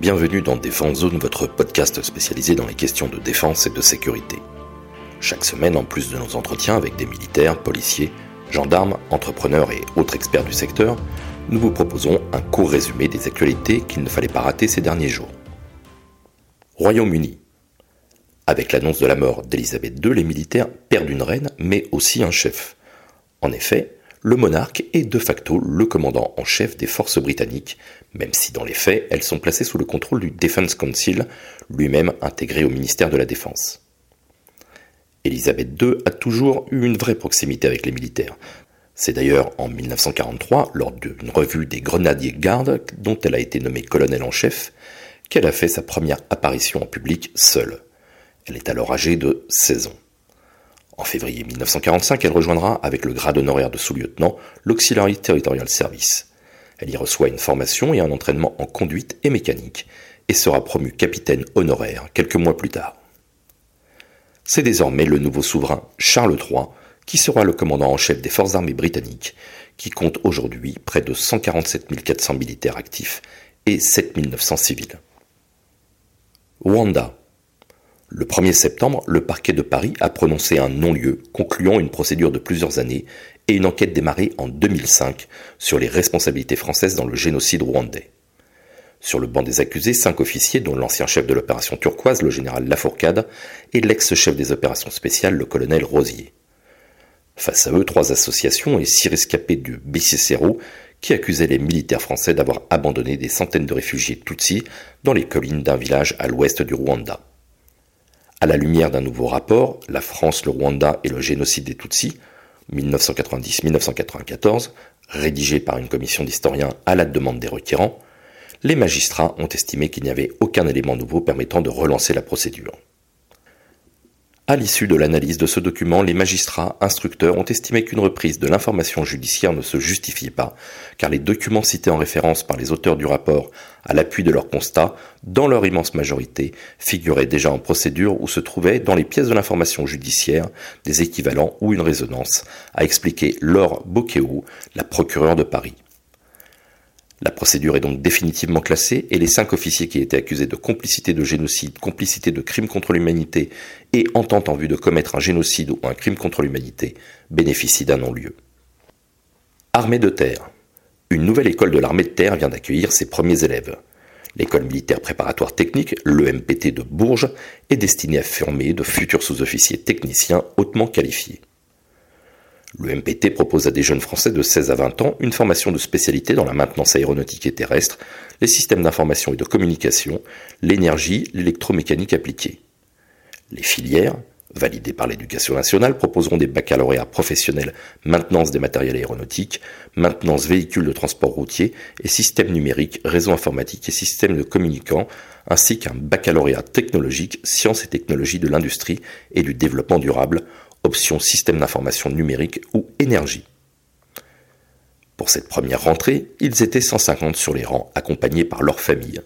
Bienvenue dans Défense Zone, votre podcast spécialisé dans les questions de défense et de sécurité. Chaque semaine, en plus de nos entretiens avec des militaires, policiers, gendarmes, entrepreneurs et autres experts du secteur, nous vous proposons un court résumé des actualités qu'il ne fallait pas rater ces derniers jours. Royaume-Uni. Avec l'annonce de la mort d'Elisabeth II, les militaires perdent une reine, mais aussi un chef. En effet, le monarque est de facto le commandant en chef des forces britanniques, même si dans les faits, elles sont placées sous le contrôle du Defense Council, lui-même intégré au ministère de la Défense. Elisabeth II a toujours eu une vraie proximité avec les militaires. C'est d'ailleurs en 1943, lors d'une revue des Grenadiers Gardes, dont elle a été nommée colonel en chef, qu'elle a fait sa première apparition en public seule. Elle est alors âgée de 16 ans. En février 1945, elle rejoindra, avec le grade honoraire de sous-lieutenant, l'Auxiliary Territorial Service. Elle y reçoit une formation et un entraînement en conduite et mécanique, et sera promue capitaine honoraire quelques mois plus tard. C'est désormais le nouveau souverain Charles III qui sera le commandant en chef des forces armées britanniques, qui compte aujourd'hui près de 147 400 militaires actifs et 7 900 civils. Rwanda, le 1er septembre, le parquet de Paris a prononcé un non-lieu, concluant une procédure de plusieurs années et une enquête démarrée en 2005 sur les responsabilités françaises dans le génocide rwandais. Sur le banc des accusés, cinq officiers, dont l'ancien chef de l'opération turquoise, le général Lafourcade, et l'ex-chef des opérations spéciales, le colonel Rosier. Face à eux, trois associations et six rescapés du BCCRO qui accusaient les militaires français d'avoir abandonné des centaines de réfugiés Tutsis dans les collines d'un village à l'ouest du Rwanda. À la lumière d'un nouveau rapport, La France, le Rwanda et le génocide des Tutsis, 1990-1994, rédigé par une commission d'historiens à la demande des requérants, les magistrats ont estimé qu'il n'y avait aucun élément nouveau permettant de relancer la procédure. À l'issue de l'analyse de ce document, les magistrats instructeurs ont estimé qu'une reprise de l'information judiciaire ne se justifiait pas, car les documents cités en référence par les auteurs du rapport à l'appui de leur constat, dans leur immense majorité, figuraient déjà en procédure ou se trouvaient dans les pièces de l'information judiciaire des équivalents ou une résonance, a expliqué Laure Bocqueau, la procureure de Paris. La procédure est donc définitivement classée et les cinq officiers qui étaient accusés de complicité de génocide, complicité de crime contre l'humanité et entente en vue de commettre un génocide ou un crime contre l'humanité bénéficient d'un non-lieu. Armée de terre. Une nouvelle école de l'armée de terre vient d'accueillir ses premiers élèves. L'école militaire préparatoire technique, l'EMPT de Bourges, est destinée à former de futurs sous-officiers techniciens hautement qualifiés. Le MPT propose à des jeunes Français de 16 à 20 ans une formation de spécialité dans la maintenance aéronautique et terrestre, les systèmes d'information et de communication, l'énergie, l'électromécanique appliquée. Les filières, validées par l'éducation nationale, proposeront des baccalauréats professionnels maintenance des matériels aéronautiques, maintenance véhicules de transport routier et systèmes numériques, réseaux informatiques et systèmes de communicants, ainsi qu'un baccalauréat technologique, sciences et technologies de l'industrie et du développement durable, option système d'information numérique ou énergie. Pour cette première rentrée, ils étaient 150 sur les rangs, accompagnés par leurs familles.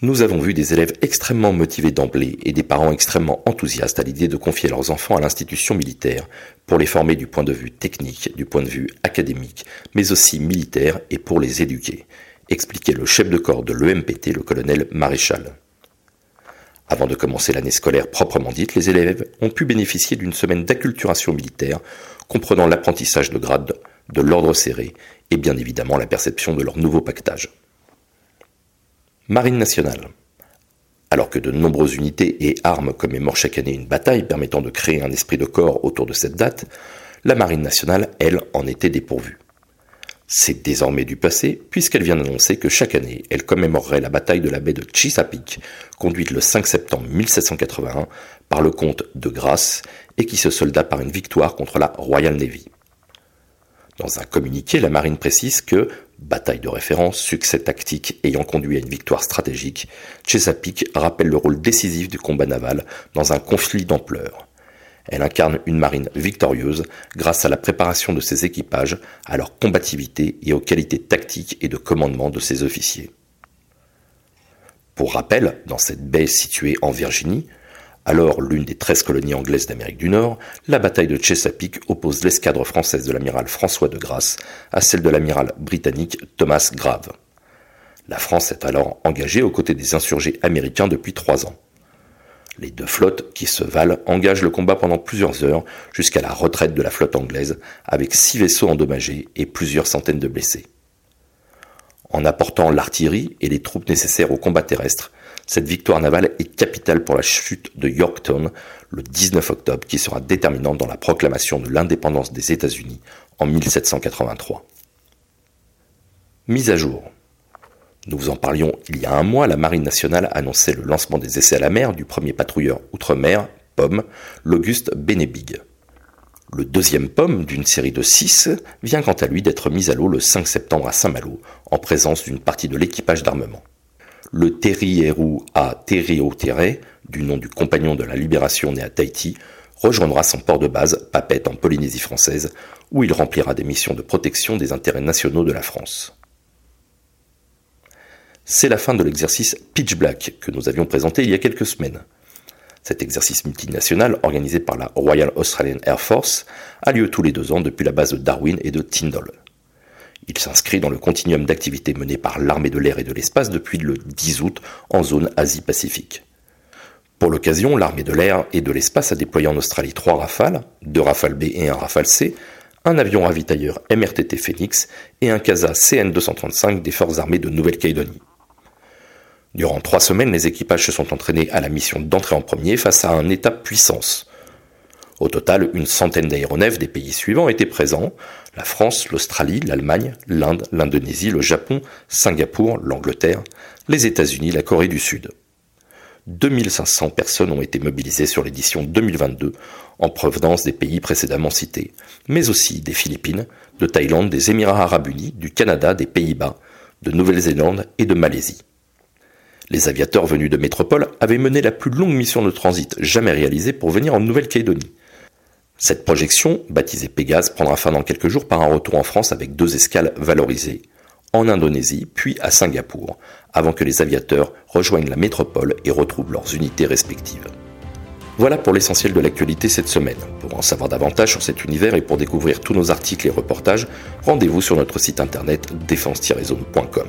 Nous avons vu des élèves extrêmement motivés d'emblée et des parents extrêmement enthousiastes à l'idée de confier leurs enfants à l'institution militaire pour les former du point de vue technique, du point de vue académique, mais aussi militaire et pour les éduquer, expliquait le chef de corps de l'EMPT, le colonel Maréchal. Avant de commencer l'année scolaire proprement dite, les élèves ont pu bénéficier d'une semaine d'acculturation militaire, comprenant l'apprentissage de grade de l'ordre serré et bien évidemment la perception de leur nouveau pactage. Marine nationale. Alors que de nombreuses unités et armes commémorent chaque année une bataille permettant de créer un esprit de corps autour de cette date, la Marine nationale, elle, en était dépourvue. C'est désormais du passé, puisqu'elle vient d'annoncer que chaque année, elle commémorerait la bataille de la baie de Chesapeake, conduite le 5 septembre 1781 par le comte de Grasse, et qui se solda par une victoire contre la Royal Navy. Dans un communiqué, la marine précise que, bataille de référence, succès tactique ayant conduit à une victoire stratégique, Chesapeake rappelle le rôle décisif du combat naval dans un conflit d'ampleur. Elle incarne une marine victorieuse grâce à la préparation de ses équipages, à leur combativité et aux qualités tactiques et de commandement de ses officiers. Pour rappel, dans cette baie située en Virginie, alors l'une des treize colonies anglaises d'Amérique du Nord, la bataille de Chesapeake oppose l'escadre française de l'amiral François de Grasse à celle de l'amiral britannique Thomas Grave. La France est alors engagée aux côtés des insurgés américains depuis trois ans. Les deux flottes qui se valent engagent le combat pendant plusieurs heures jusqu'à la retraite de la flotte anglaise avec six vaisseaux endommagés et plusieurs centaines de blessés. En apportant l'artillerie et les troupes nécessaires au combat terrestre, cette victoire navale est capitale pour la chute de Yorktown le 19 octobre qui sera déterminante dans la proclamation de l'indépendance des États-Unis en 1783. Mise à jour. Nous vous en parlions il y a un mois, la Marine nationale annonçait le lancement des essais à la mer du premier patrouilleur outre-mer, POM, l'Auguste Benebig. Le deuxième pomme, d'une série de six, vient quant à lui d'être mis à l'eau le 5 septembre à Saint-Malo, en présence d'une partie de l'équipage d'armement. Le Terrierou à Terrio du nom du compagnon de la libération né à Tahiti, rejoindra son port de base, Papette, en Polynésie française, où il remplira des missions de protection des intérêts nationaux de la France. C'est la fin de l'exercice Pitch Black que nous avions présenté il y a quelques semaines. Cet exercice multinational, organisé par la Royal Australian Air Force, a lieu tous les deux ans depuis la base de Darwin et de Tyndall. Il s'inscrit dans le continuum d'activités menées par l'armée de l'air et de l'espace depuis le 10 août en zone Asie-Pacifique. Pour l'occasion, l'armée de l'air et de l'espace a déployé en Australie trois Rafales, deux Rafale B et un Rafale C, un avion ravitailleur MRTT Phoenix et un CASA CN-235 des forces armées de Nouvelle-Calédonie. Durant trois semaines, les équipages se sont entraînés à la mission d'entrer en premier face à un État puissance. Au total, une centaine d'aéronefs des pays suivants étaient présents la France, l'Australie, l'Allemagne, l'Inde, l'Indonésie, le Japon, Singapour, l'Angleterre, les États-Unis, la Corée du Sud. 2500 personnes ont été mobilisées sur l'édition 2022 en provenance des pays précédemment cités, mais aussi des Philippines, de Thaïlande, des Émirats arabes unis, du Canada, des Pays-Bas, de Nouvelle-Zélande et de Malaisie. Les aviateurs venus de métropole avaient mené la plus longue mission de transit jamais réalisée pour venir en Nouvelle-Calédonie. Cette projection, baptisée Pégase, prendra fin dans quelques jours par un retour en France avec deux escales valorisées, en Indonésie puis à Singapour, avant que les aviateurs rejoignent la métropole et retrouvent leurs unités respectives. Voilà pour l'essentiel de l'actualité cette semaine. Pour en savoir davantage sur cet univers et pour découvrir tous nos articles et reportages, rendez-vous sur notre site internet défense-zone.com.